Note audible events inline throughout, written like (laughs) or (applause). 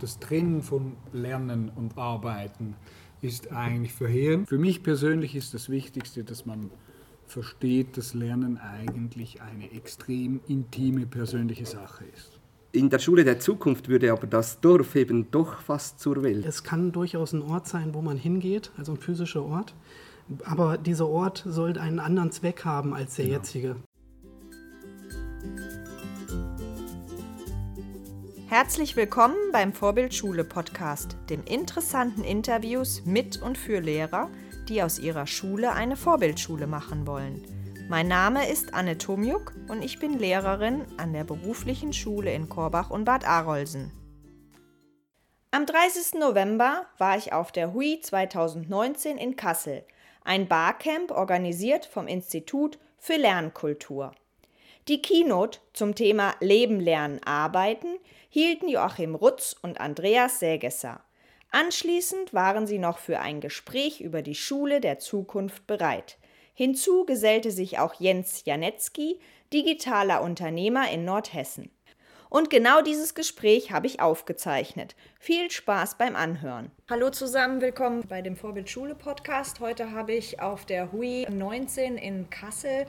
Das Trennen von Lernen und Arbeiten ist eigentlich verheerend. Für mich persönlich ist das Wichtigste, dass man versteht, dass Lernen eigentlich eine extrem intime persönliche Sache ist. In der Schule der Zukunft würde aber das Dorf eben doch fast zur Welt. Es kann durchaus ein Ort sein, wo man hingeht, also ein physischer Ort. Aber dieser Ort sollte einen anderen Zweck haben als der genau. jetzige. Herzlich willkommen beim Vorbildschule Podcast, dem interessanten Interviews mit und für Lehrer, die aus ihrer Schule eine Vorbildschule machen wollen. Mein Name ist Anne Tomjuk und ich bin Lehrerin an der beruflichen Schule in Korbach und Bad Arolsen. Am 30. November war ich auf der HUI 2019 in Kassel, ein Barcamp organisiert vom Institut für Lernkultur. Die Keynote zum Thema Leben, Lernen, Arbeiten hielten Joachim Rutz und Andreas Sägesser. Anschließend waren sie noch für ein Gespräch über die Schule der Zukunft bereit. Hinzu gesellte sich auch Jens Janetzki, digitaler Unternehmer in Nordhessen. Und genau dieses Gespräch habe ich aufgezeichnet. Viel Spaß beim Anhören. Hallo zusammen, willkommen bei dem Vorbildschule Podcast. Heute habe ich auf der HUI 19 in Kassel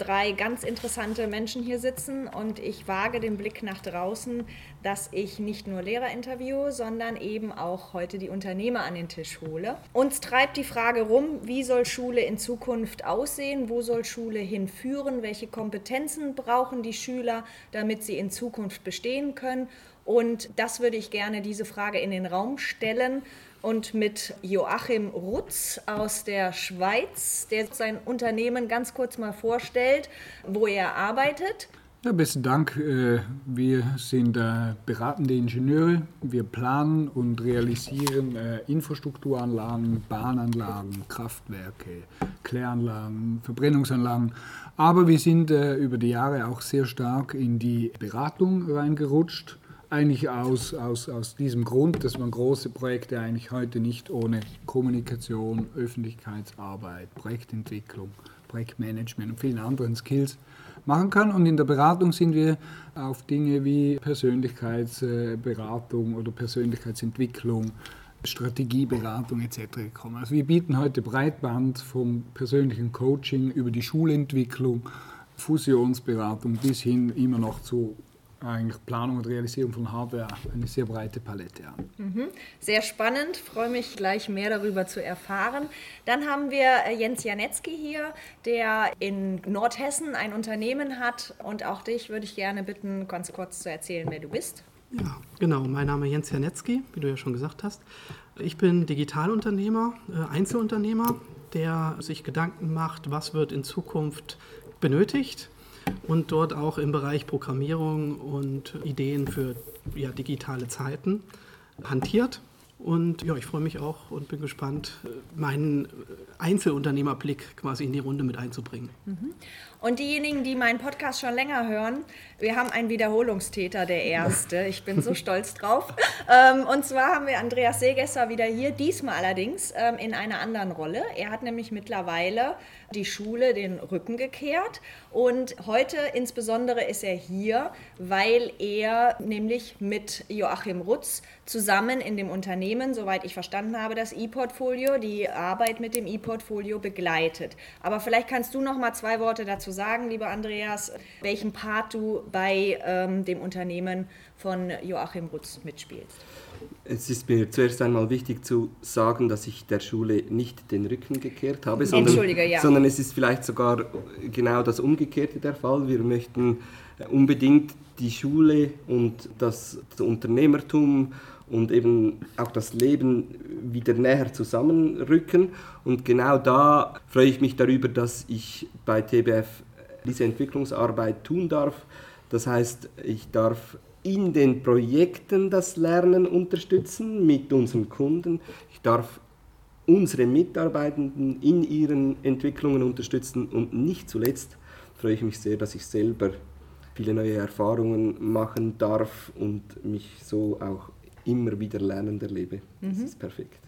drei ganz interessante Menschen hier sitzen und ich wage den Blick nach draußen, dass ich nicht nur Lehrer interviewe, sondern eben auch heute die Unternehmer an den Tisch hole. Uns treibt die Frage rum, wie soll Schule in Zukunft aussehen, wo soll Schule hinführen, welche Kompetenzen brauchen die Schüler, damit sie in Zukunft bestehen können. Und das würde ich gerne diese Frage in den Raum stellen und mit Joachim Rutz aus der Schweiz, der sein Unternehmen ganz kurz mal vorstellt, wo er arbeitet. Ja, besten Dank. Äh, wir sind beratende Ingenieure. Wir planen und realisieren äh, Infrastrukturanlagen, Bahnanlagen, Kraftwerke, Kläranlagen, Verbrennungsanlagen. Aber wir sind äh, über die Jahre auch sehr stark in die Beratung reingerutscht eigentlich aus, aus, aus diesem Grund, dass man große Projekte eigentlich heute nicht ohne Kommunikation, Öffentlichkeitsarbeit, Projektentwicklung, Projektmanagement und vielen anderen Skills machen kann. Und in der Beratung sind wir auf Dinge wie Persönlichkeitsberatung oder Persönlichkeitsentwicklung, Strategieberatung etc. gekommen. Also wir bieten heute Breitband vom persönlichen Coaching über die Schulentwicklung, Fusionsberatung bis hin immer noch zu eigentlich Planung und Realisierung von Hardware eine sehr breite Palette an. Mhm. Sehr spannend, freue mich gleich mehr darüber zu erfahren. Dann haben wir äh, Jens Janetzki hier, der in Nordhessen ein Unternehmen hat und auch dich würde ich gerne bitten, ganz kurz zu erzählen, wer du bist. Ja, genau. Mein Name ist Jens Janetzki, wie du ja schon gesagt hast. Ich bin Digitalunternehmer, äh, Einzelunternehmer, der sich Gedanken macht, was wird in Zukunft benötigt und dort auch im Bereich Programmierung und Ideen für ja, digitale Zeiten hantiert. Und ja, ich freue mich auch und bin gespannt, meinen Einzelunternehmerblick quasi in die Runde mit einzubringen. Mhm. Und diejenigen, die meinen Podcast schon länger hören, wir haben einen Wiederholungstäter, der erste. Ich bin so stolz drauf. (laughs) Ähm, und zwar haben wir Andreas Seegesser wieder hier, diesmal allerdings ähm, in einer anderen Rolle. Er hat nämlich mittlerweile die Schule den Rücken gekehrt und heute insbesondere ist er hier, weil er nämlich mit Joachim Rutz zusammen in dem Unternehmen, soweit ich verstanden habe, das E-Portfolio, die Arbeit mit dem E-Portfolio begleitet. Aber vielleicht kannst du noch mal zwei Worte dazu dazu sagen, lieber Andreas, welchen Part du bei ähm, dem Unternehmen von Joachim Rutz mitspielst? Es ist mir zuerst einmal wichtig zu sagen, dass ich der Schule nicht den Rücken gekehrt habe, sondern, ja. sondern es ist vielleicht sogar genau das Umgekehrte der Fall. Wir möchten unbedingt die Schule und das, das Unternehmertum und eben auch das Leben wieder näher zusammenrücken. Und genau da freue ich mich darüber, dass ich bei TBF diese Entwicklungsarbeit tun darf. Das heißt, ich darf in den Projekten das Lernen unterstützen mit unseren Kunden. Ich darf unsere Mitarbeitenden in ihren Entwicklungen unterstützen und nicht zuletzt freue ich mich sehr, dass ich selber viele neue Erfahrungen machen darf und mich so auch immer wieder lernend erlebe. Das mhm. ist perfekt.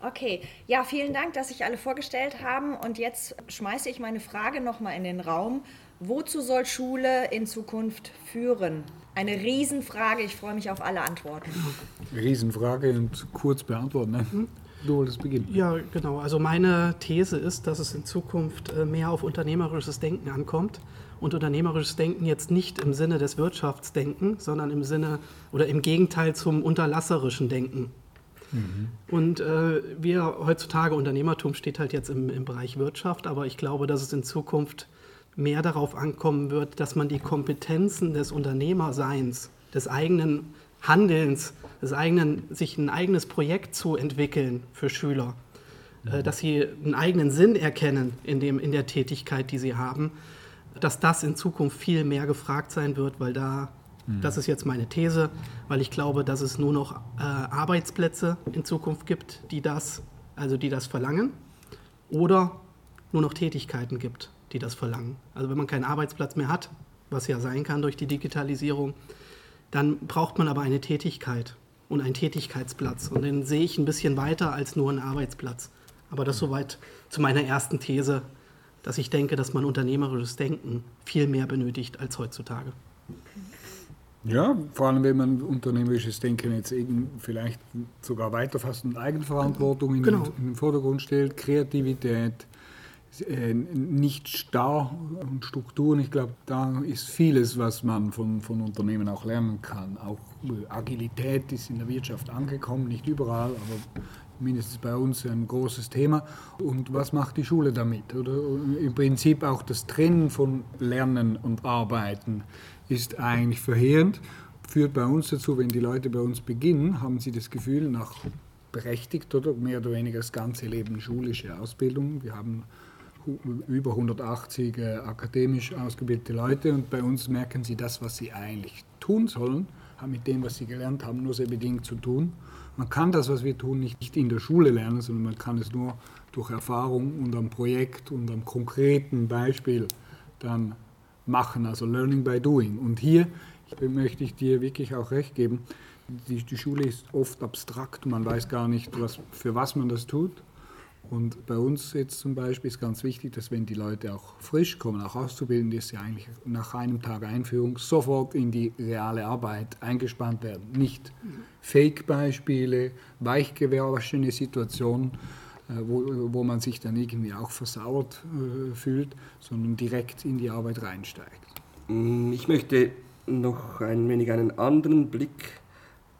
Okay, ja, vielen Dank, dass sich alle vorgestellt haben. Und jetzt schmeiße ich meine Frage nochmal in den Raum. Wozu soll Schule in Zukunft führen? Eine Riesenfrage, ich freue mich auf alle Antworten. Riesenfrage und kurz beantworten. Ne? Mhm. Du wolltest beginnen. Ja, genau. Also meine These ist, dass es in Zukunft äh, mehr auf unternehmerisches Denken ankommt. Und unternehmerisches Denken jetzt nicht im Sinne des Wirtschaftsdenken, sondern im Sinne oder im Gegenteil zum unterlasserischen Denken. Mhm. Und äh, wir heutzutage, Unternehmertum steht halt jetzt im, im Bereich Wirtschaft, aber ich glaube, dass es in Zukunft mehr darauf ankommen wird, dass man die Kompetenzen des Unternehmerseins, des eigenen Handelns, des eigenen, sich ein eigenes Projekt zu entwickeln für Schüler, äh, dass sie einen eigenen Sinn erkennen in, dem, in der Tätigkeit, die sie haben, dass das in Zukunft viel mehr gefragt sein wird, weil da, mhm. das ist jetzt meine These, weil ich glaube, dass es nur noch äh, Arbeitsplätze in Zukunft gibt, die das, also die das verlangen, oder nur noch Tätigkeiten gibt, die das verlangen. Also wenn man keinen Arbeitsplatz mehr hat, was ja sein kann durch die Digitalisierung, dann braucht man aber eine Tätigkeit und einen Tätigkeitsplatz. Und den sehe ich ein bisschen weiter als nur einen Arbeitsplatz. Aber das soweit zu meiner ersten These, dass ich denke, dass man unternehmerisches Denken viel mehr benötigt als heutzutage. Ja, vor allem wenn man unternehmerisches Denken jetzt eben vielleicht sogar weiterfasst und Eigenverantwortung in, genau. den, in den Vordergrund stellt, Kreativität, nicht starr und Strukturen. Ich glaube, da ist vieles, was man von, von Unternehmen auch lernen kann. Auch äh, Agilität ist in der Wirtschaft angekommen, nicht überall, aber mindestens bei uns ein großes Thema. Und was macht die Schule damit? Oder im Prinzip auch das Trennen von Lernen und Arbeiten ist eigentlich verheerend. Führt bei uns dazu, wenn die Leute bei uns beginnen, haben sie das Gefühl, nach berechtigt oder mehr oder weniger das ganze Leben schulische Ausbildung. Wir haben über 180 äh, akademisch ausgebildete Leute und bei uns merken sie das, was sie eigentlich tun sollen, haben mit dem, was sie gelernt haben, nur sehr bedingt zu tun. Man kann das, was wir tun, nicht in der Schule lernen, sondern man kann es nur durch Erfahrung und am Projekt und am konkreten Beispiel dann machen, also Learning by Doing. Und hier möchte ich dir wirklich auch recht geben, die, die Schule ist oft abstrakt, man weiß gar nicht, was, für was man das tut. Und bei uns jetzt zum Beispiel ist ganz wichtig, dass wenn die Leute auch frisch kommen, auch auszubilden, dass sie eigentlich nach einem Tag Einführung sofort in die reale Arbeit eingespannt werden. Nicht Fake-Beispiele, weichgewaschene Situationen, äh, wo, wo man sich dann irgendwie auch versauert äh, fühlt, sondern direkt in die Arbeit reinsteigt. Mm, ich möchte noch ein wenig einen anderen Blick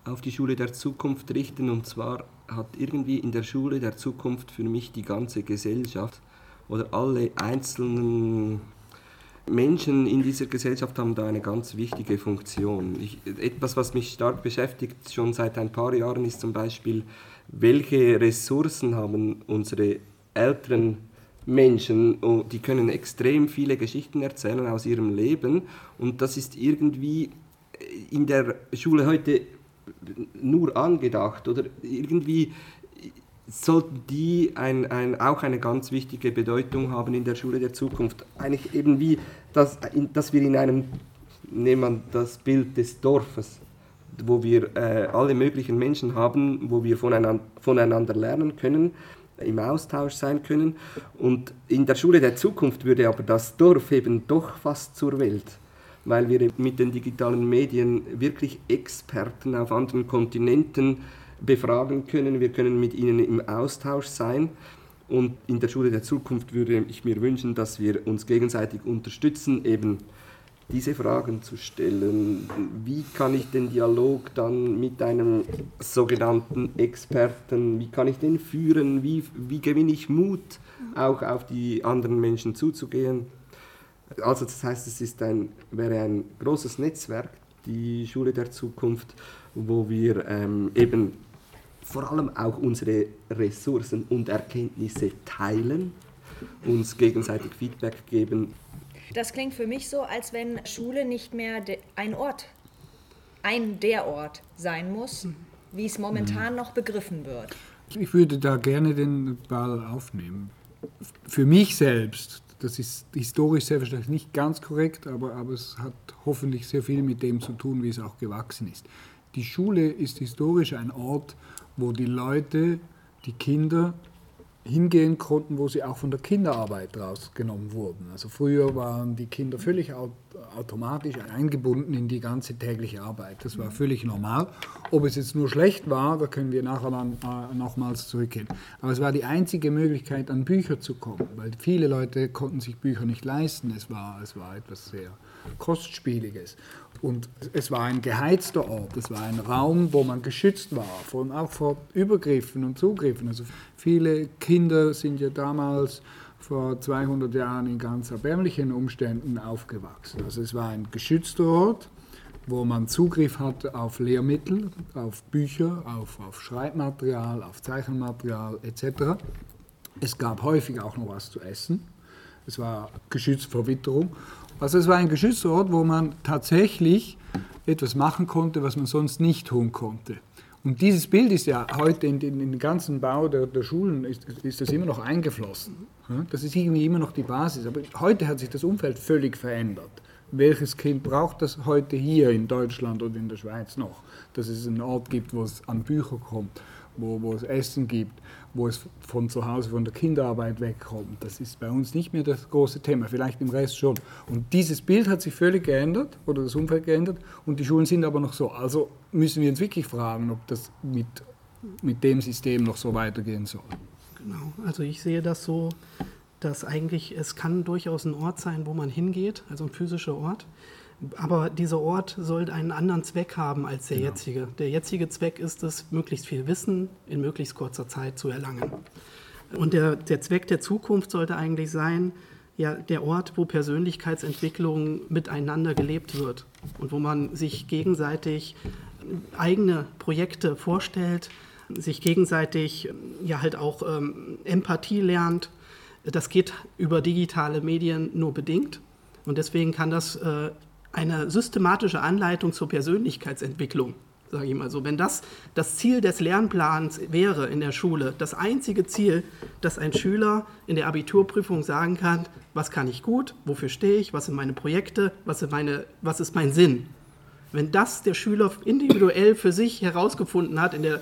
auf die Schule der Zukunft richten, und zwar hat irgendwie in der Schule der Zukunft für mich die ganze Gesellschaft oder alle einzelnen Menschen in dieser Gesellschaft haben da eine ganz wichtige Funktion. Ich, etwas, was mich stark beschäftigt, schon seit ein paar Jahren, ist zum Beispiel, welche Ressourcen haben unsere älteren Menschen, die können extrem viele Geschichten erzählen aus ihrem Leben und das ist irgendwie in der Schule heute nur angedacht oder irgendwie sollten die ein, ein, auch eine ganz wichtige Bedeutung haben in der Schule der Zukunft. Eigentlich eben wie, dass, dass wir in einem, nehmen wir das Bild des Dorfes, wo wir äh, alle möglichen Menschen haben, wo wir voneinander, voneinander lernen können, im Austausch sein können. Und in der Schule der Zukunft würde aber das Dorf eben doch fast zur Welt weil wir mit den digitalen Medien wirklich Experten auf anderen Kontinenten befragen können. Wir können mit ihnen im Austausch sein. Und in der Schule der Zukunft würde ich mir wünschen, dass wir uns gegenseitig unterstützen, eben diese Fragen zu stellen. Wie kann ich den Dialog dann mit einem sogenannten Experten, wie kann ich den führen, wie, wie gewinne ich Mut, auch auf die anderen Menschen zuzugehen? Also das heißt, es ist ein, wäre ein großes Netzwerk, die Schule der Zukunft, wo wir ähm, eben vor allem auch unsere Ressourcen und Erkenntnisse teilen, uns gegenseitig Feedback geben. Das klingt für mich so, als wenn Schule nicht mehr ein Ort, ein der Ort sein muss, wie es momentan mhm. noch begriffen wird. Ich würde da gerne den Ball aufnehmen. Für mich selbst das ist historisch selbstverständlich nicht ganz korrekt, aber, aber es hat hoffentlich sehr viel mit dem zu tun, wie es auch gewachsen ist. Die Schule ist historisch ein Ort, wo die Leute, die Kinder hingehen konnten, wo sie auch von der Kinderarbeit rausgenommen wurden. Also früher waren die Kinder völlig automatisch eingebunden in die ganze tägliche Arbeit. Das war völlig normal. Ob es jetzt nur schlecht war, da können wir nachher dann äh, nochmals zurückgehen. Aber es war die einzige Möglichkeit, an Bücher zu kommen, weil viele Leute konnten sich Bücher nicht leisten. Es war, es war etwas sehr Kostspieliges. Und es war ein geheizter Ort, es war ein Raum, wo man geschützt war, vor, auch vor Übergriffen und Zugriffen. Also viele Kinder sind ja damals vor 200 Jahren in ganz erbärmlichen Umständen aufgewachsen. Also es war ein geschützter Ort, wo man Zugriff hatte auf Lehrmittel, auf Bücher, auf, auf Schreibmaterial, auf Zeichenmaterial etc. Es gab häufig auch noch was zu essen. Es war geschützt vor Witterung. Also es war ein geschützter Ort, wo man tatsächlich etwas machen konnte, was man sonst nicht tun konnte. Und dieses Bild ist ja heute in den, in den ganzen Bau der, der Schulen, ist, ist, das immer noch eingeflossen. Das ist irgendwie immer noch die Basis. Aber heute hat sich das Umfeld völlig verändert. Welches Kind braucht das heute hier in Deutschland oder in der Schweiz noch? Dass es einen Ort gibt, wo es an Bücher kommt, wo, wo es Essen gibt, wo es von zu Hause, von der Kinderarbeit wegkommt. Das ist bei uns nicht mehr das große Thema, vielleicht im Rest schon. Und dieses Bild hat sich völlig geändert oder das Umfeld geändert und die Schulen sind aber noch so. Also müssen wir uns wirklich fragen, ob das mit, mit dem System noch so weitergehen soll. Genau, also ich sehe das so, dass eigentlich es kann durchaus ein Ort sein, wo man hingeht, also ein physischer Ort. Aber dieser Ort sollte einen anderen Zweck haben als der genau. jetzige. Der jetzige Zweck ist es, möglichst viel Wissen in möglichst kurzer Zeit zu erlangen. Und der, der Zweck der Zukunft sollte eigentlich sein, ja, der Ort, wo Persönlichkeitsentwicklung miteinander gelebt wird und wo man sich gegenseitig eigene Projekte vorstellt, sich gegenseitig ja halt auch ähm, Empathie lernt. Das geht über digitale Medien nur bedingt. Und deswegen kann das äh, eine systematische Anleitung zur Persönlichkeitsentwicklung, sage ich mal so. Wenn das das Ziel des Lernplans wäre in der Schule, das einzige Ziel, dass ein Schüler in der Abiturprüfung sagen kann, was kann ich gut, wofür stehe ich, was sind meine Projekte, was, sind meine, was ist mein Sinn. Wenn das der Schüler individuell für sich herausgefunden hat in der,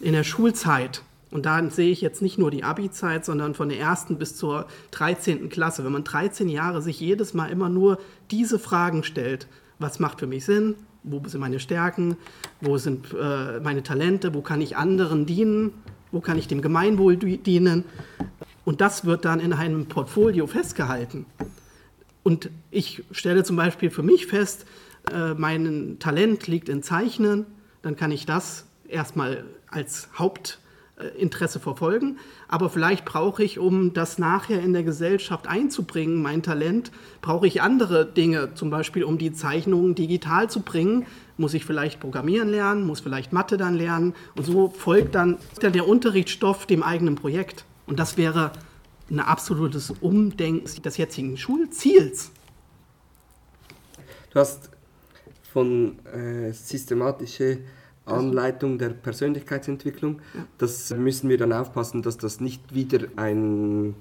in der Schulzeit, und da sehe ich jetzt nicht nur die Abi-Zeit, sondern von der ersten bis zur 13. Klasse. Wenn man 13 Jahre sich jedes Mal immer nur diese Fragen stellt, was macht für mich Sinn, wo sind meine Stärken, wo sind äh, meine Talente, wo kann ich anderen dienen, wo kann ich dem Gemeinwohl dienen. Und das wird dann in einem Portfolio festgehalten. Und ich stelle zum Beispiel für mich fest, äh, mein Talent liegt in Zeichnen, dann kann ich das erstmal als Haupt Interesse verfolgen. Aber vielleicht brauche ich, um das nachher in der Gesellschaft einzubringen, mein Talent, brauche ich andere Dinge. Zum Beispiel, um die Zeichnungen digital zu bringen, muss ich vielleicht Programmieren lernen, muss vielleicht Mathe dann lernen. Und so folgt dann der Unterrichtsstoff dem eigenen Projekt. Und das wäre ein absolutes Umdenken des jetzigen Schulziels. Du hast von äh, systematische Anleitung der Persönlichkeitsentwicklung. Das müssen wir dann aufpassen, dass das nicht wieder ein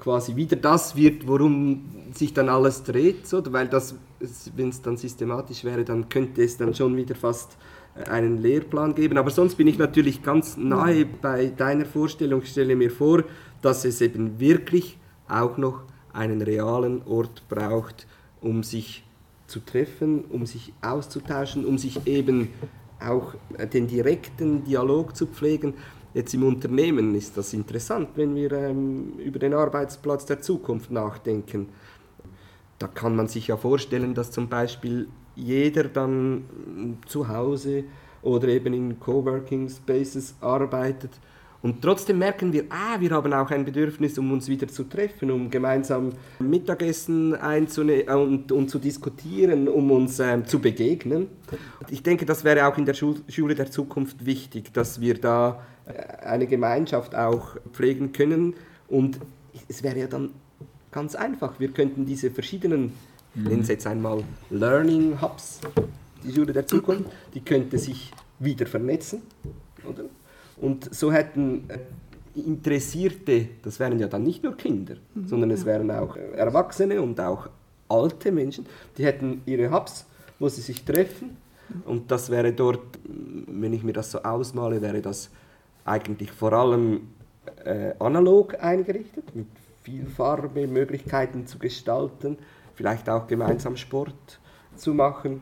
quasi wieder das wird, worum sich dann alles dreht, so, weil das, wenn es dann systematisch wäre, dann könnte es dann schon wieder fast äh, einen Lehrplan geben. Aber sonst bin ich natürlich ganz nahe bei deiner Vorstellung. Ich stelle mir vor, dass es eben wirklich auch noch einen realen Ort braucht, um sich zu treffen, um sich auszutauschen, um sich eben auch den direkten Dialog zu pflegen. Jetzt im Unternehmen ist das interessant, wenn wir ähm, über den Arbeitsplatz der Zukunft nachdenken. Da kann man sich ja vorstellen, dass zum Beispiel jeder dann zu Hause oder eben in Coworking Spaces arbeitet und trotzdem merken wir, ah, wir haben auch ein Bedürfnis, um uns wieder zu treffen, um gemeinsam Mittagessen einzunehmen äh, und, und zu diskutieren, um uns ähm, zu begegnen. Ich denke, das wäre auch in der Schule der Zukunft wichtig, dass wir da äh, eine Gemeinschaft auch pflegen können. Und es wäre ja dann ganz einfach, wir könnten diese verschiedenen, mhm. nennen Sie jetzt einmal Learning Hubs, die Schule der Zukunft, die könnte sich wieder vernetzen, oder? Und so hätten äh, Interessierte, das wären ja dann nicht nur Kinder, mhm, sondern es wären auch Erwachsene und auch alte Menschen, die hätten ihre Hubs, wo sie sich treffen. Und das wäre dort, wenn ich mir das so ausmale, wäre das eigentlich vor allem äh, analog eingerichtet, mit viel Farbe, Möglichkeiten zu gestalten, vielleicht auch gemeinsam Sport zu machen.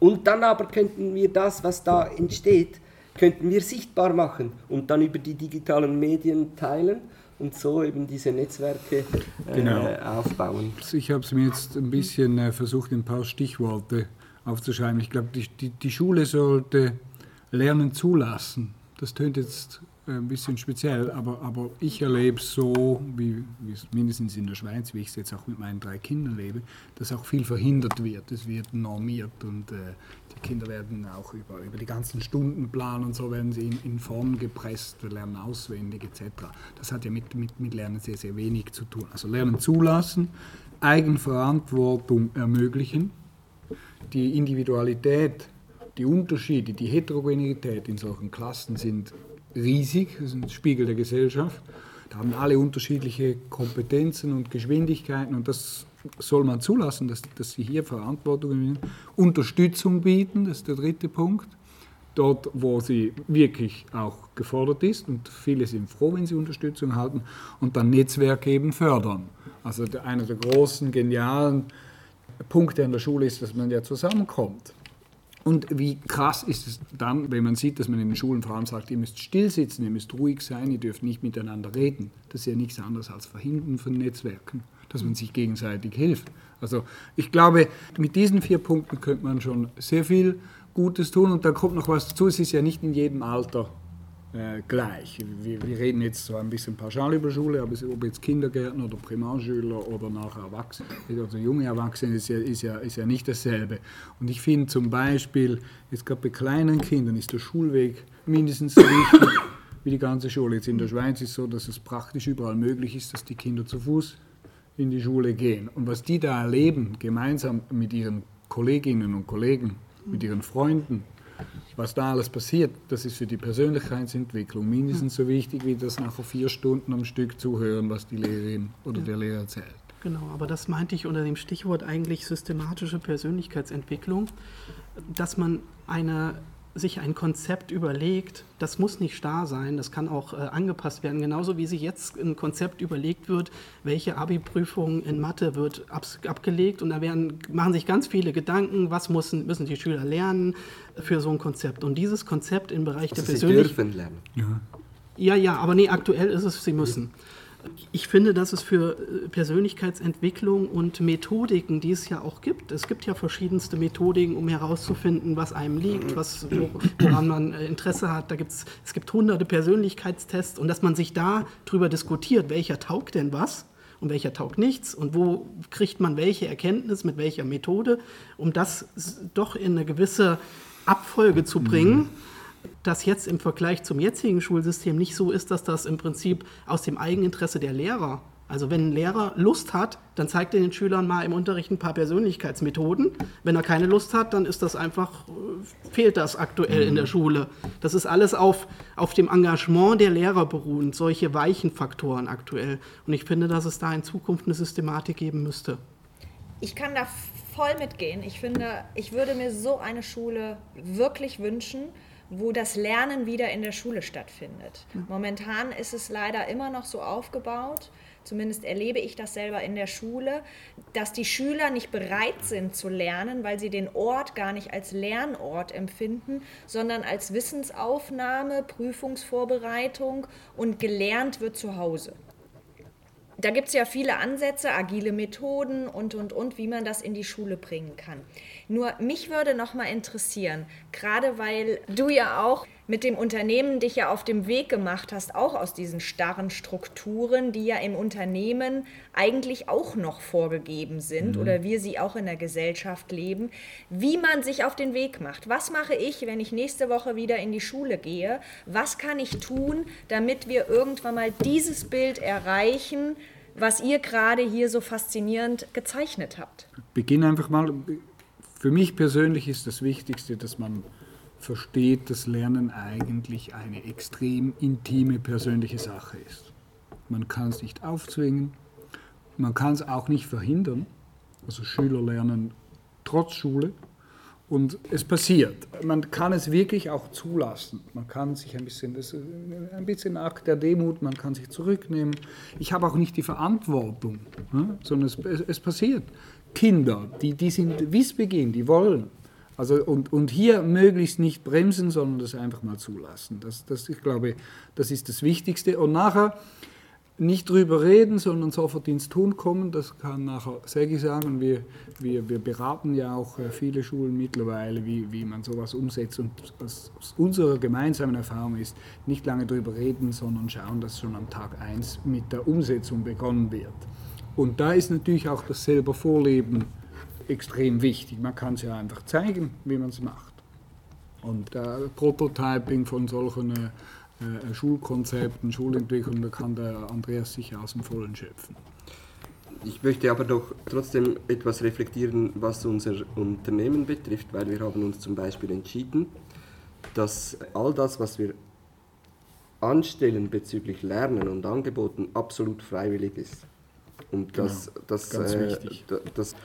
Und dann aber könnten wir das, was da entsteht, könnten wir sichtbar machen und dann über die digitalen Medien teilen und so eben diese Netzwerke äh, genau. aufbauen. Ich habe es mir jetzt ein bisschen äh, versucht, ein paar Stichworte aufzuschreiben. Ich glaube, die, die, die Schule sollte Lernen zulassen. Das tönt jetzt ein bisschen speziell, aber, aber ich erlebe es so, wie, wie es mindestens in der Schweiz, wie ich es jetzt auch mit meinen drei Kindern lebe, dass auch viel verhindert wird. Es wird normiert und äh, die Kinder werden auch über, über die ganzen Stundenplan und so werden sie in, in Form gepresst, lernen auswendig etc. Das hat ja mit, mit, mit Lernen sehr, sehr wenig zu tun. Also Lernen zulassen, Eigenverantwortung ermöglichen, die Individualität die Unterschiede, die Heterogenität in solchen Klassen sind riesig, das ist ein Spiegel der Gesellschaft. Da haben alle unterschiedliche Kompetenzen und Geschwindigkeiten und das soll man zulassen, dass, dass sie hier Verantwortung nehmen, Unterstützung bieten, das ist der dritte Punkt. Dort, wo sie wirklich auch gefordert ist und viele sind froh, wenn sie Unterstützung halten und dann Netzwerk eben fördern. Also einer der großen, genialen Punkte an der Schule ist, dass man ja zusammenkommt. Und wie krass ist es dann, wenn man sieht, dass man in den Schulen allem sagt, ihr müsst still sitzen, ihr müsst ruhig sein, ihr dürft nicht miteinander reden. Das ist ja nichts anderes als Verhindern von Netzwerken, dass man sich gegenseitig hilft. Also ich glaube, mit diesen vier Punkten könnte man schon sehr viel Gutes tun. Und da kommt noch was dazu, es ist ja nicht in jedem Alter äh, gleich. Wir, wir, reden jetzt zwar ein bisschen pauschal über Schule, aber ob jetzt Kindergärtner oder Primarschüler oder nachher Erwachsene, also junge Erwachsene, ist ja, ist ja, ist ja nicht dasselbe. Und ich finde zum Beispiel, jetzt gerade bei kleinen Kindern ist der Schulweg mindestens so wichtig wie die ganze Schule. Jetzt in der Schweiz ist es so, dass es praktisch überall möglich ist, dass die Kinder zu Fuß in die Schule gehen. Und was die da erleben, gemeinsam mit ihren Kolleginnen und Kollegen, mit ihren Freunden, was da alles passiert, das ist für die Persönlichkeitsentwicklung mindestens so wichtig, wie das nachher vier Stunden am Stück zuhören, was die Lehrerin oder ja. der Lehrer erzählt. Genau, aber das meinte ich unter dem Stichwort eigentlich systematische Persönlichkeitsentwicklung, dass man eine sich ein Konzept überlegt, das muss nicht starr sein, das kann auch äh, angepasst werden. Genauso wie sich jetzt ein Konzept überlegt wird, welche Abi-Prüfung in Mathe wird ab, abgelegt und da werden, machen sich ganz viele Gedanken, was müssen, müssen die Schüler lernen für so ein Konzept. Und dieses Konzept im Bereich also der Persönlichkeit. Sie dürfen lernen. Ja. ja, ja, aber nee, aktuell ist es, sie müssen. Ja. Ich finde, dass es für äh, Persönlichkeitsentwicklung und Methodiken, die es ja auch gibt, es gibt ja verschiedenste Methodiken, um herauszufinden, was einem liegt, was, woran man äh, Interesse hat. Da gibt's, es gibt hunderte Persönlichkeitstests und dass man sich da drüber diskutiert, welcher taugt denn was und welcher taugt nichts und wo kriegt man welche Erkenntnis mit welcher Methode, um das doch in eine gewisse Abfolge zu bringen. Mhm das jetzt im Vergleich zum jetzigen Schulsystem nicht so ist, dass das im Prinzip aus dem Eigeninteresse der Lehrer, also wenn ein Lehrer Lust hat, dann zeigt er den Schülern mal im Unterricht ein paar Persönlichkeitsmethoden. Wenn er keine Lust hat, dann ist das einfach, äh, fehlt das aktuell mhm. in der mhm. Schule. Das ist alles auf, auf dem Engagement der Lehrer beruhend, solche weichen Faktoren aktuell. Und ich finde, dass es da in Zukunft eine Systematik geben müsste. Ich kann da voll mitgehen. Ich finde, ich würde mir so eine Schule wirklich wünschen, wo das Lernen wieder in der Schule stattfindet. Momentan ist es leider immer noch so aufgebaut, zumindest erlebe ich das selber in der Schule, dass die Schüler nicht bereit sind zu lernen, weil sie den Ort gar nicht als Lernort empfinden, sondern als Wissensaufnahme, Prüfungsvorbereitung und gelernt wird zu Hause da gibt es ja viele Ansätze, agile Methoden und, und, und, wie man das in die Schule bringen kann. Nur mich würde noch mal interessieren, gerade weil du ja auch mit dem Unternehmen dich ja auf dem Weg gemacht hast, auch aus diesen starren Strukturen, die ja im Unternehmen eigentlich auch noch vorgegeben sind mhm. oder wir sie auch in der Gesellschaft leben, wie man sich auf den Weg macht. Was mache ich, wenn ich nächste Woche wieder in die Schule gehe? Was kann ich tun, damit wir irgendwann mal dieses Bild erreichen, was ihr gerade hier so faszinierend gezeichnet habt? Beginn einfach mal. Für mich persönlich ist das Wichtigste, dass man versteht, dass Lernen eigentlich eine extrem intime persönliche Sache ist. Man kann es nicht aufzwingen, man kann es auch nicht verhindern. Also Schüler lernen trotz Schule Und es passiert. Man kann es wirklich auch zulassen. Man kann sich ein bisschen, das ein bisschen Akt der Demut, man kann sich zurücknehmen. Ich habe auch nicht die Verantwortung, ne? sondern es, es, es, passiert. Kinder, die, die sind Wissbeginn, die wollen. Also und, und hier möglichst nicht bremsen, sondern das einfach mal zulassen. Das, das, ich glaube, das ist das Wichtigste. Und nachher nicht drüber reden, sondern sofort ins Tun kommen. Das kann nachher Segi sagen. Wir, wir, wir beraten ja auch äh, viele Schulen mittlerweile, wie, wie man sowas umsetzt. Und was unsere gemeinsame Erfahrung ist, nicht lange drüber reden, sondern schauen, dass schon am Tag 1 mit der Umsetzung begonnen wird. Und da ist natürlich auch das selber Vorleben extrem wichtig. Man kann es ja einfach zeigen, wie man es macht. Und äh, Prototyping von solchen äh, äh, Schulkonzepten, Schulentwicklung, da kann der Andreas sicher aus dem Vollen schöpfen. Ich möchte aber doch trotzdem etwas reflektieren, was unser Unternehmen betrifft, weil wir haben uns zum Beispiel entschieden, dass all das, was wir anstellen bezüglich Lernen und Angeboten, absolut freiwillig ist. Und das, genau, das, äh, wichtig. das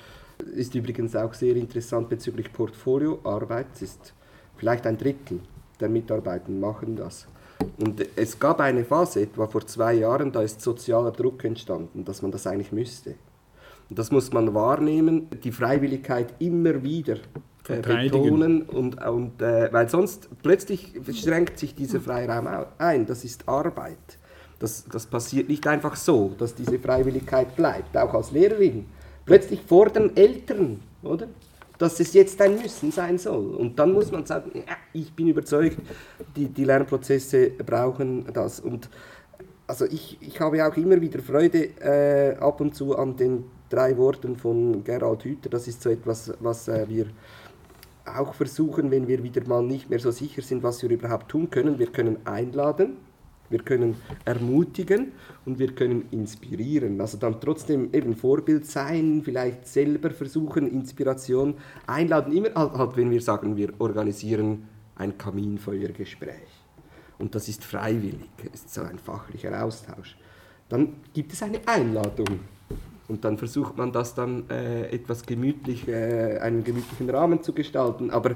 ist übrigens auch sehr interessant bezüglich Portfolioarbeit. Es ist vielleicht ein Drittel der Mitarbeiter machen das. Und es gab eine Phase, etwa vor zwei Jahren, da ist sozialer Druck entstanden, dass man das eigentlich müsste. Und das muss man wahrnehmen, die Freiwilligkeit immer wieder äh, betonen, und, und, äh, weil sonst plötzlich schränkt sich dieser Freiraum ein. Das ist Arbeit. Das, das passiert nicht einfach so, dass diese Freiwilligkeit bleibt, auch als Lehrerin. Plötzlich fordern Eltern, oder? dass es jetzt ein Müssen sein soll. Und dann muss man sagen, ja, ich bin überzeugt, die, die Lernprozesse brauchen das. Und also ich, ich habe auch immer wieder Freude äh, ab und zu an den drei Worten von Gerald Hüther. Das ist so etwas, was äh, wir auch versuchen, wenn wir wieder mal nicht mehr so sicher sind, was wir überhaupt tun können. Wir können einladen wir können ermutigen und wir können inspirieren. Also dann trotzdem eben Vorbild sein, vielleicht selber versuchen, Inspiration einladen. Immer halt, halt wenn wir sagen, wir organisieren ein Kaminfeuergespräch. Und das ist freiwillig, ist so ein fachlicher Austausch. Dann gibt es eine Einladung. Und dann versucht man das dann äh, etwas gemütlich, äh, einen gemütlichen Rahmen zu gestalten. Aber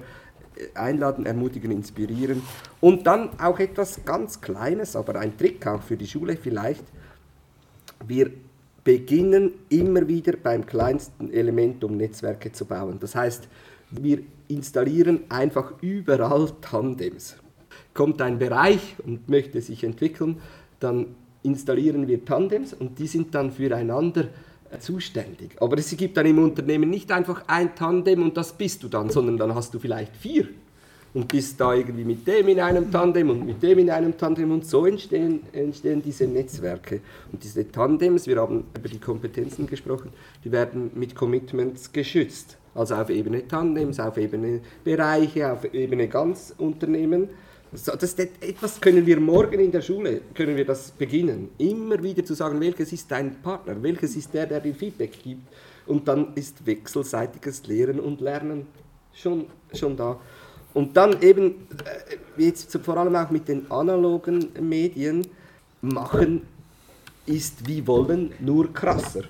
einladen, ermutigen, inspirieren. Und dann auch etwas ganz Kleines, aber ein Trick auch für die Schule vielleicht. Wir beginnen immer wieder beim kleinsten Element, um Netzwerke zu bauen. Das heißt, wir installieren einfach überall Tandems. Kommt ein Bereich und möchte sich entwickeln, dann installieren wir Tandems und die sind dann füreinander zuständig. Aber es gibt dann im Unternehmen nicht einfach ein Tandem und das bist du dann, sondern dann hast du vielleicht vier und bist da irgendwie mit dem in einem Tandem und mit dem in einem Tandem und so entstehen, entstehen diese Netzwerke. Und diese Tandems, wir haben über die Kompetenzen gesprochen, die werden mit Commitments geschützt. Also auf Ebene Tandems, auf Ebene Bereiche, auf Ebene Ganzunternehmen. Das etwas können wir morgen in der Schule, können wir das beginnen. Immer wieder zu sagen, welches ist dein Partner, welches ist der, der dir Feedback gibt. Und dann ist wechselseitiges Lehren und Lernen schon, schon da. Und dann eben, äh, jetzt vor allem auch mit den analogen Medien, machen ist wie wollen, nur krasser.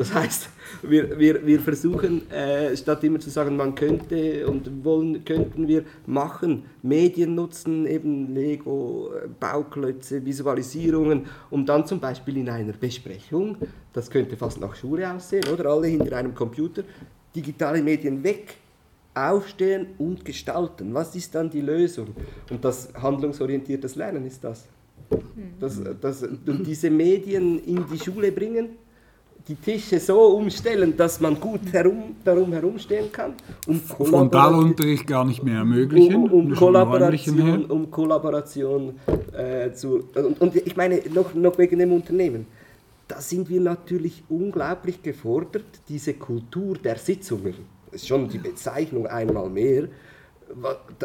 Das heißt, wir, wir, wir versuchen, äh, statt immer zu sagen, man könnte und wollen, könnten wir machen, Medien nutzen, eben Lego, Bauklötze, Visualisierungen, um dann zum Beispiel in einer Besprechung, das könnte fast nach Schule aussehen, oder alle hinter einem Computer, digitale Medien weg, aufstehen und gestalten. Was ist dann die Lösung? Und das handlungsorientiertes Lernen ist das. das, das und diese Medien in die Schule bringen, die Tische so umstellen, dass man gut herum, darum herumstehen kann. Um Frontalunterricht gar nicht mehr ermöglichen. Um, um Kollaboration, um Kollaboration äh, zu. Und, und, ich meine, noch, noch wegen dem Unternehmen. Da sind wir natürlich unglaublich gefordert, diese Kultur der Sitzungen, das ist schon die Bezeichnung einmal mehr,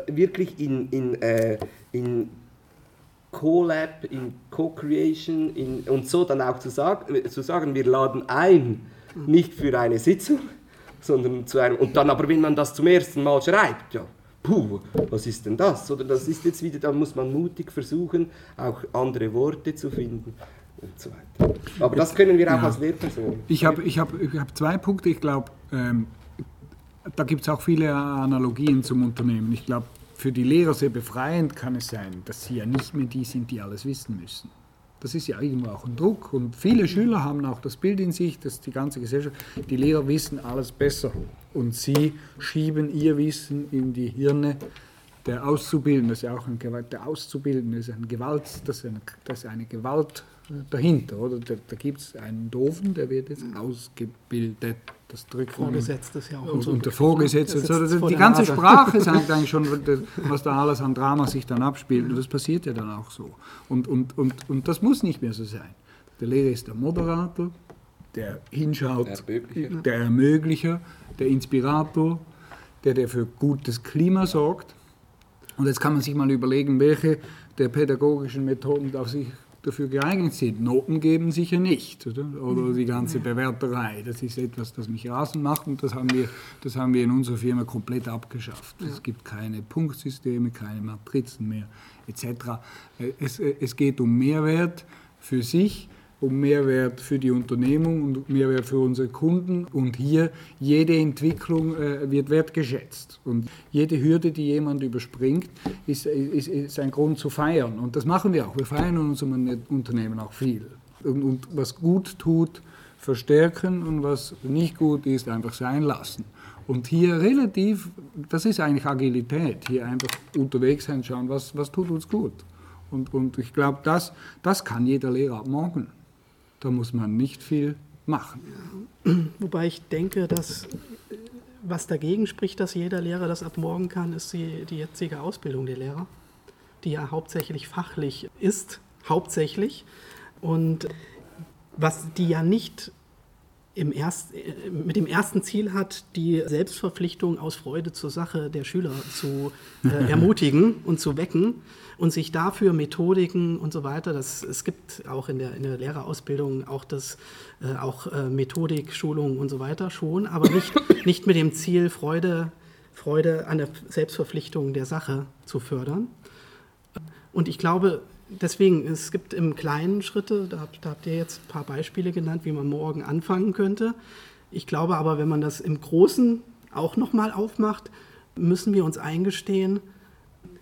wirklich in, in, äh, in Co-Lab, in Co-Creation und so dann auch zu, sag, zu sagen, wir laden ein, nicht für eine Sitzung, sondern zu einem, und dann aber, wenn man das zum ersten Mal schreibt, ja, puh, was ist denn das? Oder das ist jetzt wieder, dann muss man mutig versuchen, auch andere Worte zu finden und so weiter. Aber das können wir auch ja. als Lehrperson. Ich habe ich hab, ich hab zwei Punkte, ich glaube, ähm, da gibt es auch viele Analogien zum Unternehmen. Ich glaube, für die Lehrer sehr befreiend kann es sein, dass sie ja nicht mehr die sind, die alles wissen müssen. Das ist ja irgendwo auch ein Druck. Und viele Schüler haben auch das Bild in sich, dass die ganze Gesellschaft, die Lehrer wissen alles besser. Und sie schieben ihr Wissen in die Hirne der Auszubildenden. Das ist ja auch ein Gewalt, der Auszubildende ist ein Gewalt, das ist eine, das ist eine Gewalt dahinter. Oder? Da, da gibt es einen Doofen, der wird jetzt ausgebildet. Das drückt Vorgesetzt ist ja auch. Und, so und der Vorgesetzte. So, die ganze Nase. Sprache sagt (laughs) eigentlich schon, was da alles an Drama sich dann abspielt. Und das passiert ja dann auch so. Und, und, und, und das muss nicht mehr so sein. Der Lehrer ist der Moderator, der hinschaut, Ermöglicher. der Ermöglicher, der Inspirator, der, der für gutes Klima sorgt. Und jetzt kann man sich mal überlegen, welche der pädagogischen Methoden auf sich dafür geeignet sind. Noten geben sicher nicht. Oder, oder die ganze Bewerterei. Das ist etwas, das mich rasend macht und das haben wir, das haben wir in unserer Firma komplett abgeschafft. Es gibt keine Punktsysteme, keine Matrizen mehr etc. Es, es geht um Mehrwert für sich um Mehrwert für die Unternehmung und Mehrwert für unsere Kunden. Und hier jede Entwicklung äh, wird wertgeschätzt. Und jede Hürde, die jemand überspringt, ist, ist, ist, ein Grund zu feiern. Und das machen wir auch. Wir feiern in unserem Unternehmen auch viel. Und, und was gut tut, verstärken und was nicht gut ist, einfach sein lassen. Und hier relativ, das ist eigentlich Agilität, hier einfach unterwegs sein, schauen, was, was tut uns gut. Und, und ich glaube, das, das kann jeder Lehrer ab morgen. Da muss man nicht viel machen. (clears throat) Wobei ich denke, dass was dagegen spricht, dass jeder Lehrer das ab morgen kann, ist die, die jetzige Ausbildung der Lehrer, die ja hauptsächlich fachlich ist, hauptsächlich. Und was die ja nicht erst, mit dem ersten Ziel hat, die Selbstverpflichtung aus Freude zur Sache der Schüler zu äh, (laughs) ermutigen und zu wecken, und sich dafür Methodiken und so weiter, das, es gibt auch in der, in der Lehrerausbildung auch, das, äh, auch äh, Methodik, Schulung und so weiter schon, aber nicht, (coughs) nicht mit dem Ziel, Freude, Freude an der Selbstverpflichtung der Sache zu fördern. Und ich glaube, deswegen, es gibt im Kleinen Schritte, da, da habt ihr jetzt ein paar Beispiele genannt, wie man morgen anfangen könnte. Ich glaube aber, wenn man das im Großen auch nochmal aufmacht, müssen wir uns eingestehen,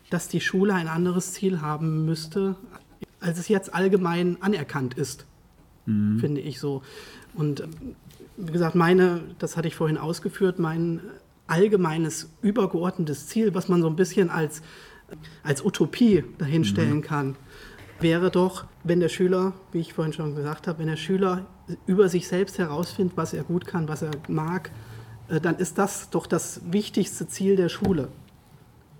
dass die Schule ein anderes Ziel haben müsste, als es jetzt allgemein anerkannt ist, mhm. finde ich so. Und wie gesagt, meine, das hatte ich vorhin ausgeführt, mein allgemeines übergeordnetes Ziel, was man so ein bisschen als, als Utopie dahinstellen mhm. kann, wäre doch, wenn der Schüler, wie ich vorhin schon gesagt habe, wenn der Schüler über sich selbst herausfindet, was er gut kann, was er mag, äh, dann ist das doch das wichtigste Ziel der Schule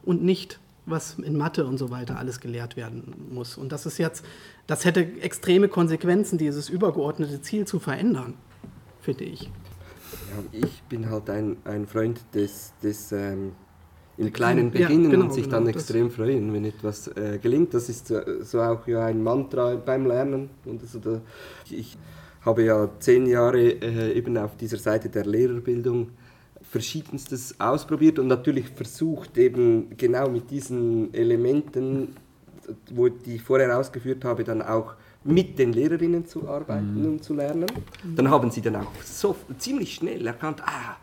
und nicht was in Mathe und so weiter alles gelehrt werden muss. Und das ist jetzt, das hätte extreme Konsequenzen, dieses übergeordnete Ziel zu verändern, finde ich. Ja, ich bin halt ein, ein Freund des, des ähm, im Kleinen beginnen ja, genau, und sich genau, dann extrem freuen, wenn etwas äh, gelingt. Das ist so auch ja ein Mantra beim Lernen. Und also da, ich habe ja zehn Jahre äh, eben auf dieser Seite der Lehrerbildung verschiedenstes ausprobiert und natürlich versucht eben genau mit diesen Elementen, wo die ich vorher ausgeführt habe, dann auch mit den Lehrerinnen zu arbeiten mhm. und zu lernen. Dann haben sie dann auch so ziemlich schnell erkannt, ah,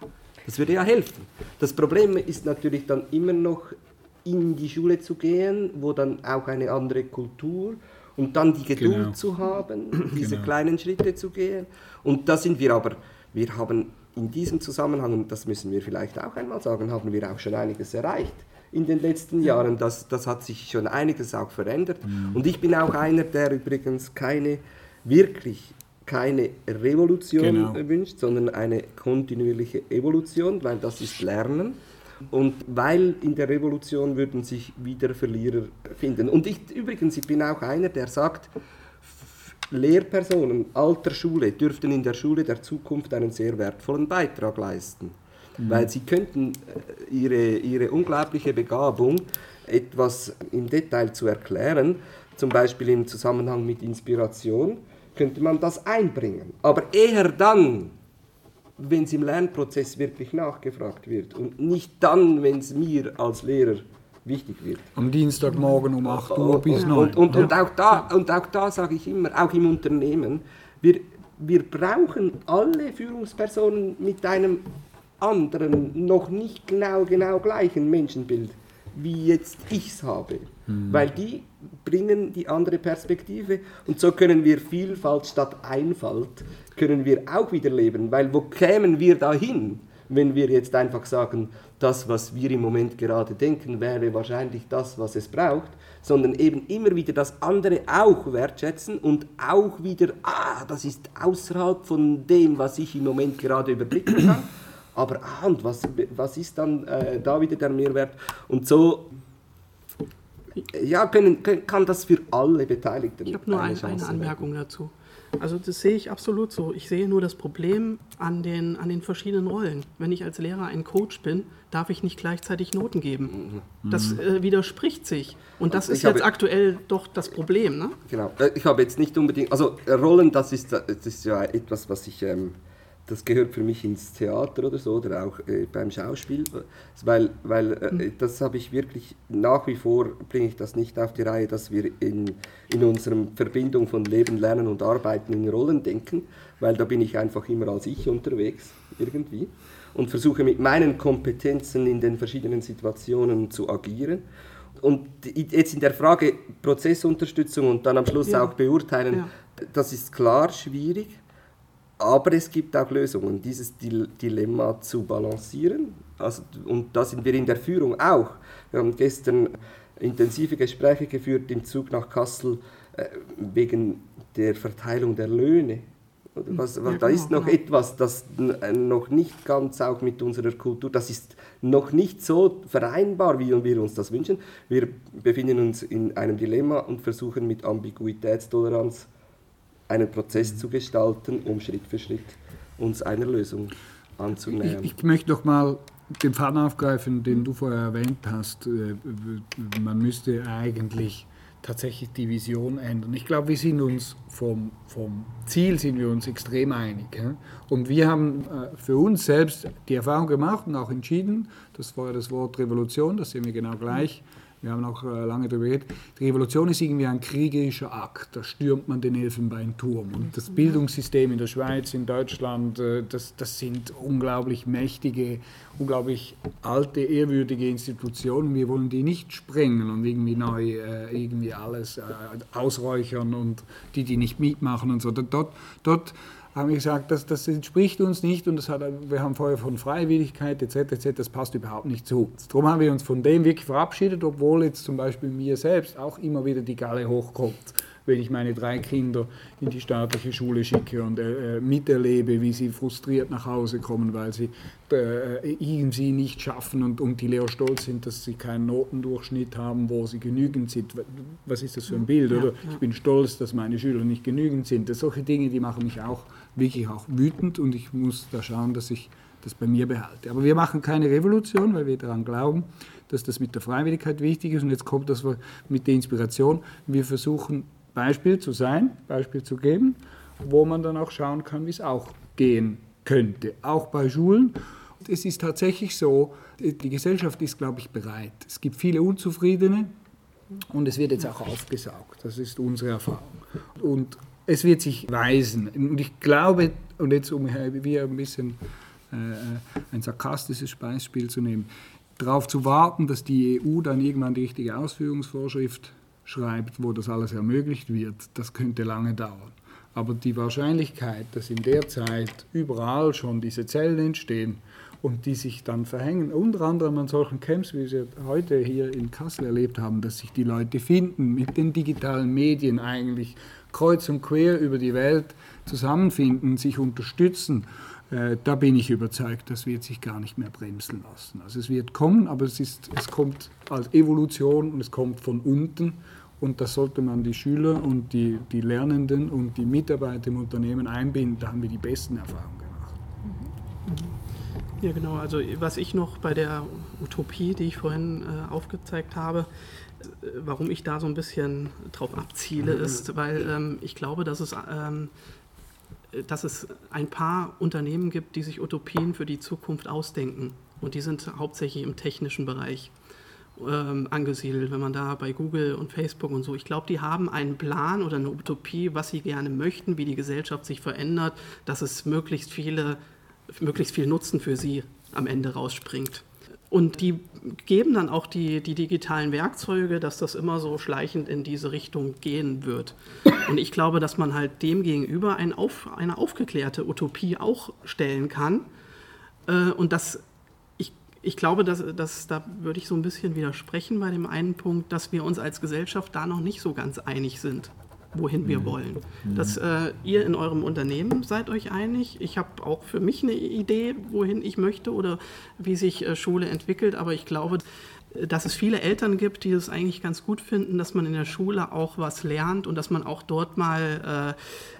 das würde ja helfen. Das Problem ist natürlich dann immer noch in die Schule zu gehen, wo dann auch eine andere Kultur und dann die Geduld genau. zu haben, (clears throat) diese genau. kleinen Schritte zu gehen. Und da sind wir aber, wir haben in diesem Zusammenhang, und das müssen wir vielleicht auch einmal sagen, haben wir auch schon einiges erreicht in den letzten Jahren. Das, das hat sich schon einiges auch verändert. Mhm. Und ich bin auch einer, der übrigens keine, wirklich keine Revolution genau. wünscht, sondern eine kontinuierliche Evolution, weil das ist Lernen. Und weil in der Revolution würden sich wieder Verlierer finden. Und ich übrigens, ich bin auch einer, der sagt, Lehrpersonen alter Schule dürften in der Schule der Zukunft einen sehr wertvollen Beitrag leisten. Mhm. Weil sie könnten äh, ihre, ihre unglaubliche Begabung, etwas im Detail zu erklären, zum Beispiel im Zusammenhang mit Inspiration, könnte man das einbringen. Aber eher dann, wenn es im Lernprozess wirklich nachgefragt wird und nicht dann, wenn es mir als Lehrer wichtig wird. Am Dienstagmorgen um 8 Uhr bis 9 und, und, und, auch da, und auch da sage ich immer, auch im Unternehmen, wir, wir brauchen alle Führungspersonen mit einem anderen, noch nicht genau, genau gleichen Menschenbild, wie jetzt ich es habe. Mhm. Weil die bringen die andere Perspektive und so können wir Vielfalt statt Einfalt, können wir auch wieder leben, weil wo kämen wir dahin, wenn wir jetzt einfach sagen, das, was wir im Moment gerade denken, wäre wahrscheinlich das, was es braucht, sondern eben immer wieder das andere auch wertschätzen und auch wieder, ah, das ist außerhalb von dem, was ich im Moment gerade überblicken kann. Aber ah, und was, was ist dann äh, da wieder der Mehrwert? Und so ja, können, kann das für alle Beteiligten. Ich habe nur eine, eine Anmerkung werden. dazu. Also das sehe ich absolut so. Ich sehe nur das Problem an den, an den verschiedenen Rollen. Wenn ich als Lehrer ein Coach bin, darf ich nicht gleichzeitig Noten geben. Mhm. Das äh, widerspricht sich. Und das ist jetzt aktuell doch das Problem. Ne? Genau. Äh, ich habe jetzt nicht unbedingt, also Rollen, das ist, das ist ja etwas, was ich... Ähm, das gehört für mich ins Theater oder so oder auch äh, beim Schauspiel, weil, weil äh, mhm. das habe ich wirklich nach wie vor bringe ich das nicht auf die Reihe, dass wir in, in unserer Verbindung von Leben, Lernen und Arbeiten in Rollen denken, weil da bin ich einfach immer als ich unterwegs irgendwie und versuche mit meinen Kompetenzen in den verschiedenen Situationen zu agieren. Und jetzt in der Frage Prozessunterstützung und dann am Schluss ja. auch beurteilen, ja. das ist klar schwierig aber es gibt auch Lösungen, dieses Dilemma zu balancieren. Also, und da sind wir in der Führung auch. Wir haben gestern intensive Gespräche geführt im Zug nach Kassel äh, wegen der Verteilung der Löhne. Was, ja, da ist noch genau. etwas, das noch nicht ganz auch mit unserer Kultur, das ist noch nicht so vereinbar, wie wir uns das wünschen. Wir befinden uns in einem Dilemma und versuchen mit Ambiguitätstoleranz einen Prozess zu gestalten, um Schritt für Schritt uns einer Lösung anzunähern. Ich, ich möchte noch mal den Faden aufgreifen, den du vorher erwähnt hast. Äh, man müsste eigentlich tatsächlich die Vision ändern. Ich glaube, wir sind uns vom, vom Ziel sind wir uns extrem einig. Und wir haben äh, für uns selbst die Erfahrung gemacht und auch entschieden, das war ja das Wort Revolution, das sehen wir genau gleich, wir haben auch äh, lange darüber geredet, die Revolution ist irgendwie ein kriegerischer Akt, da stürmt man den Elfenbeinturm. Und das Bildungssystem in der Schweiz, in Deutschland, äh, das, das sind unglaublich mächtige, unglaublich alte, ehrwürdige Institutionen. Wir wollen die nicht sprengen und irgendwie neu äh, irgendwie alles ausräuchern und die, die nicht mitmachen und so. Dort, dort haben wir gesagt, das, das entspricht uns nicht und das hat, wir haben vorher von Freiwilligkeit etc. etc. Das passt überhaupt nicht zu. Darum haben wir uns von dem wirklich verabschiedet, obwohl jetzt zum Beispiel mir selbst auch immer wieder die Galle hochkommt, wenn ich meine drei Kinder in die staatliche Schule schicke und äh, äh miterlebe, wie sie frustriert nach Hause kommen, weil sie äh, irgendwie nicht schaffen und, und die Lehrer stolz sind, dass sie keinen Notendurchschnitt haben, wo sie genügend sind. Was ist das für ein Bild? Oder? Ich bin stolz, dass meine Schüler nicht genügend sind. Das solche Dinge, die machen mich auch wirklich auch wütend und ich muss da schauen, dass ich das bei mir behalte. Aber wir machen keine Revolution, weil wir daran glauben, dass das mit der Freiwilligkeit wichtig ist. Und jetzt kommt das mit der Inspiration. Wir versuchen Beispiel zu sein, Beispiel zu geben, wo man dann auch schauen kann, wie es auch gehen könnte, auch bei Schulen. Es ist tatsächlich so, die Gesellschaft ist, glaube ich, bereit. Es gibt viele Unzufriedene und es wird jetzt auch aufgesaugt. Das ist unsere Erfahrung. Und es wird sich weisen. Und ich glaube, und jetzt um hier ein bisschen äh, ein sarkastisches Beispiel zu nehmen, darauf zu warten, dass die EU dann irgendwann die richtige Ausführungsvorschrift schreibt, wo das alles ermöglicht wird, das könnte lange dauern. Aber die Wahrscheinlichkeit, dass in der Zeit überall schon diese Zellen entstehen und die sich dann verhängen, unter anderem an solchen Camps, wie wir heute hier in Kassel erlebt haben, dass sich die Leute finden, mit den digitalen Medien eigentlich kreuz und quer über die Welt zusammenfinden, sich unterstützen, äh, da bin ich überzeugt, das wird sich gar nicht mehr bremsen lassen. Also es wird kommen, aber es, ist, es kommt als Evolution und es kommt von unten und das sollte man die Schüler und die, die Lernenden und die Mitarbeiter im Unternehmen einbinden. Da haben wir die besten Erfahrungen. Ja, genau. Also was ich noch bei der Utopie, die ich vorhin äh, aufgezeigt habe, äh, warum ich da so ein bisschen drauf abziele, mhm. ist, weil ähm, ich glaube, dass es, ähm, dass es ein paar Unternehmen gibt, die sich Utopien für die Zukunft ausdenken. Und die sind hauptsächlich im technischen Bereich ähm, angesiedelt, wenn man da bei Google und Facebook und so, ich glaube, die haben einen Plan oder eine Utopie, was sie gerne möchten, wie die Gesellschaft sich verändert, dass es möglichst viele möglichst viel Nutzen für sie am Ende rausspringt. Und die geben dann auch die, die digitalen Werkzeuge, dass das immer so schleichend in diese Richtung gehen wird. Und ich glaube, dass man halt dem gegenüber ein auf, eine aufgeklärte Utopie auch stellen kann. Äh, und das, ich, ich glaube, dass, dass, da würde ich so ein bisschen widersprechen bei dem einen Punkt, dass wir uns als Gesellschaft da noch nicht so ganz einig sind wohin wir mhm. wollen. Mhm. Dass äh, ihr in eurem Unternehmen seid euch einig. Ich habe auch für mich eine Idee, wohin ich möchte oder wie sich äh, Schule entwickelt. Aber ich glaube, dass es viele Eltern gibt, die es eigentlich ganz gut finden, dass man in der Schule auch was lernt und dass man auch dort mal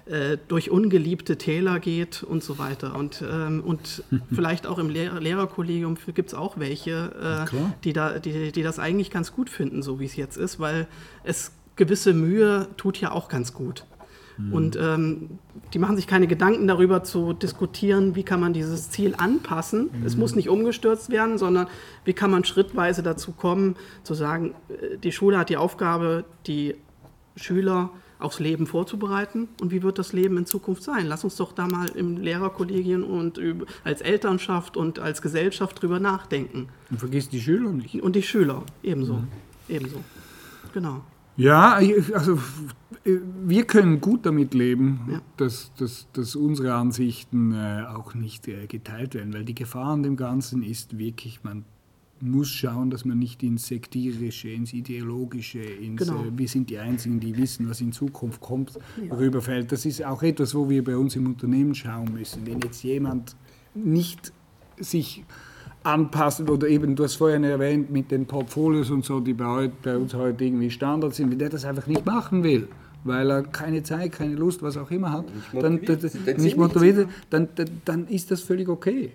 äh, äh durch ungeliebte Täler geht und so weiter. Und, ähm, und (laughs) vielleicht auch im Lehr Lehrerkollegium gibt es auch welche, äh, die, da, die, die das eigentlich ganz gut finden, so wie es jetzt ist, weil es gewisse Mühe tut ja auch ganz gut. Mhm. Und ähm, die machen sich keine Gedanken darüber zu diskutieren, wie kann man dieses Ziel anpassen. Mhm. Es muss nicht umgestürzt werden, sondern wie kann man schrittweise dazu kommen, zu sagen, äh, die Schule hat die Aufgabe, die Schüler aufs Leben vorzubereiten und wie wird das Leben in Zukunft sein. Lass uns doch da mal im Lehrerkollegien und als Elternschaft und als Gesellschaft drüber nachdenken. Und vergiss die Schüler nicht. Und die Schüler, ebenso. Mhm. Ebenso. Genau. Ja, also wir können gut damit leben, ja. dass, dass, dass unsere Ansichten äh, auch nicht äh, geteilt werden, weil die Gefahr an dem Ganzen ist wirklich, man muss schauen, dass man nicht ins Sektierische, ins Ideologische, ins genau. äh, wir sind die Einzigen, die wissen, was in Zukunft kommt, ja. rüberfällt. Das ist auch etwas, wo wir bei uns im Unternehmen schauen müssen. Wenn jetzt jemand nicht sich anpassen oder eben, du hast vorhin erwähnt, mit den Portfolios und so, die bei, bei uns heute irgendwie Standard sind, wenn der das einfach nicht machen will, weil er keine Zeit, keine Lust, was auch immer hat, dann, nicht motiviert, dann, dann, ist das völlig okay.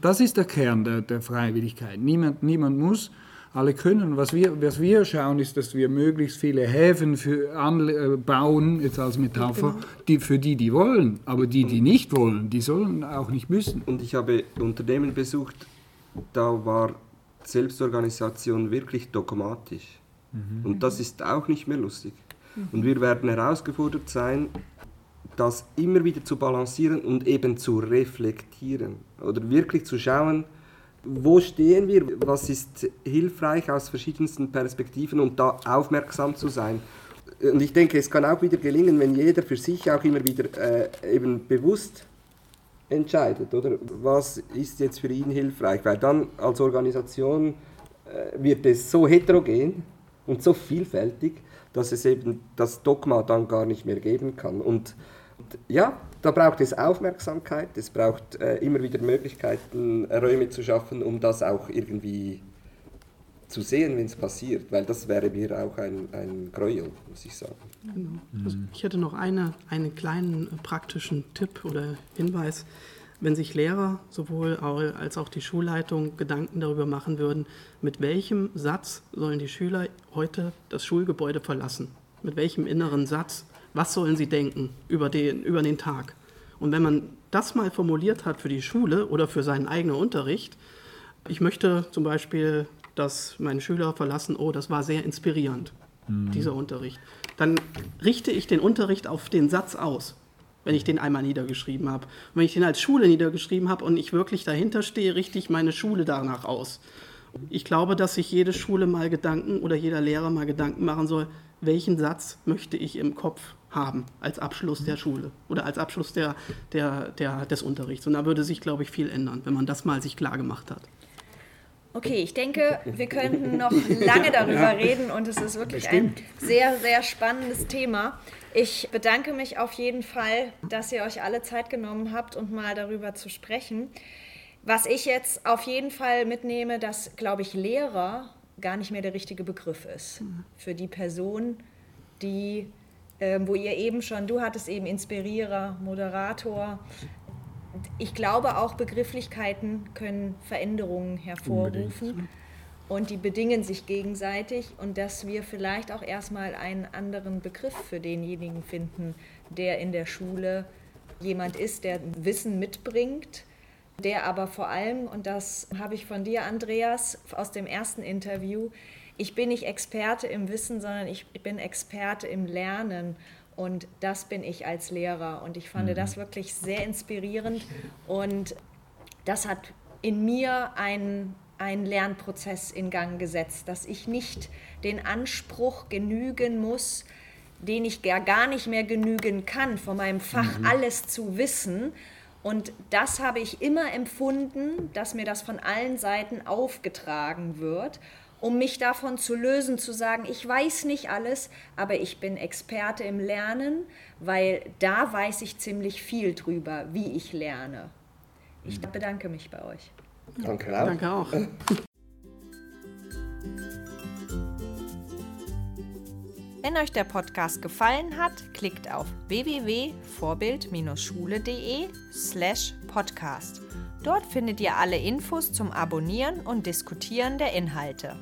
Das ist der Kern der, der Freiwilligkeit. Niemand, niemand muss, alle können. Was wir, was wir schauen, ist, dass wir möglichst viele Häfen für, an, äh, bauen, jetzt als Metapher, genau. die, für die, die wollen. Aber die, die nicht wollen, die sollen auch nicht müssen. Und ich habe Unternehmen besucht, da war Selbstorganisation wirklich dogmatisch. Mhm. Und das ist auch nicht mehr lustig. Mhm. Und wir werden herausgefordert sein, das immer wieder zu balancieren und eben zu reflektieren. Oder wirklich zu schauen, wo stehen wir, was ist hilfreich aus verschiedensten Perspektiven und da aufmerksam zu sein. Und ich denke, es kann auch wieder gelingen, wenn jeder für sich auch immer wieder äh, eben bewusst entscheidet, oder? Was ist jetzt für ihn hilfreich? Weil dann als Organisation äh, wird es so heterogen und so vielfältig, dass es eben das Dogma dann gar nicht mehr geben kann. Und, ja, da braucht es Aufmerksamkeit, es braucht äh, immer wieder Möglichkeiten, Räume zu schaffen, um das auch irgendwie zu sehen, wenn es passiert, weil das wäre mir auch ein, ein Gräuel, muss ich sagen. Genau. Also ich hätte noch eine, einen kleinen äh, praktischen Tipp oder Hinweis. Wenn sich Lehrer sowohl als auch die Schulleitung Gedanken darüber machen würden, mit welchem Satz sollen die Schüler heute das Schulgebäude verlassen? Mit welchem inneren Satz? Was sollen sie denken über den, über den Tag? Und wenn man das mal formuliert hat für die Schule oder für seinen eigenen Unterricht, ich möchte zum Beispiel dass meine Schüler verlassen, oh, das war sehr inspirierend, mhm. dieser Unterricht. Dann richte ich den Unterricht auf den Satz aus, wenn ich den einmal niedergeschrieben habe. Und wenn ich den als Schule niedergeschrieben habe und ich wirklich dahinter stehe, richte ich meine Schule danach aus. Ich glaube, dass sich jede Schule mal Gedanken oder jeder Lehrer mal Gedanken machen soll, welchen Satz möchte ich im Kopf haben als Abschluss der Schule oder als Abschluss der, der, der, des Unterrichts. Und da würde sich, glaube ich, viel ändern, wenn man das mal sich klar gemacht hat. Okay, ich denke, wir könnten noch lange darüber ja. reden und es ist wirklich ein sehr, sehr spannendes Thema. Ich bedanke mich auf jeden Fall, dass ihr euch alle Zeit genommen habt und mal darüber zu sprechen. Was ich jetzt auf jeden Fall mitnehme, dass, glaube ich, Lehrer gar nicht mehr der richtige Begriff ist für die Person, die, äh, wo ihr eben schon, du hattest eben Inspirierer, Moderator, ich glaube, auch Begrifflichkeiten können Veränderungen hervorrufen. Unbedingt. Und die bedingen sich gegenseitig und dass wir vielleicht auch erstmal einen anderen Begriff für denjenigen finden, der in der Schule jemand ist, der Wissen mitbringt, der aber vor allem, und das habe ich von dir, Andreas, aus dem ersten Interview, ich bin nicht Experte im Wissen, sondern ich bin Experte im Lernen. Und das bin ich als Lehrer. Und ich fand mhm. das wirklich sehr inspirierend. Und das hat in mir ein einen Lernprozess in Gang gesetzt, dass ich nicht den Anspruch genügen muss, den ich gar nicht mehr genügen kann, von meinem Fach mhm. alles zu wissen. Und das habe ich immer empfunden, dass mir das von allen Seiten aufgetragen wird, um mich davon zu lösen, zu sagen, ich weiß nicht alles, aber ich bin Experte im Lernen, weil da weiß ich ziemlich viel drüber, wie ich lerne. Ich mhm. bedanke mich bei euch. Danke auch. Danke auch. (laughs) Wenn euch der Podcast gefallen hat, klickt auf www.vorbild-schule.de slash podcast. Dort findet ihr alle Infos zum Abonnieren und Diskutieren der Inhalte.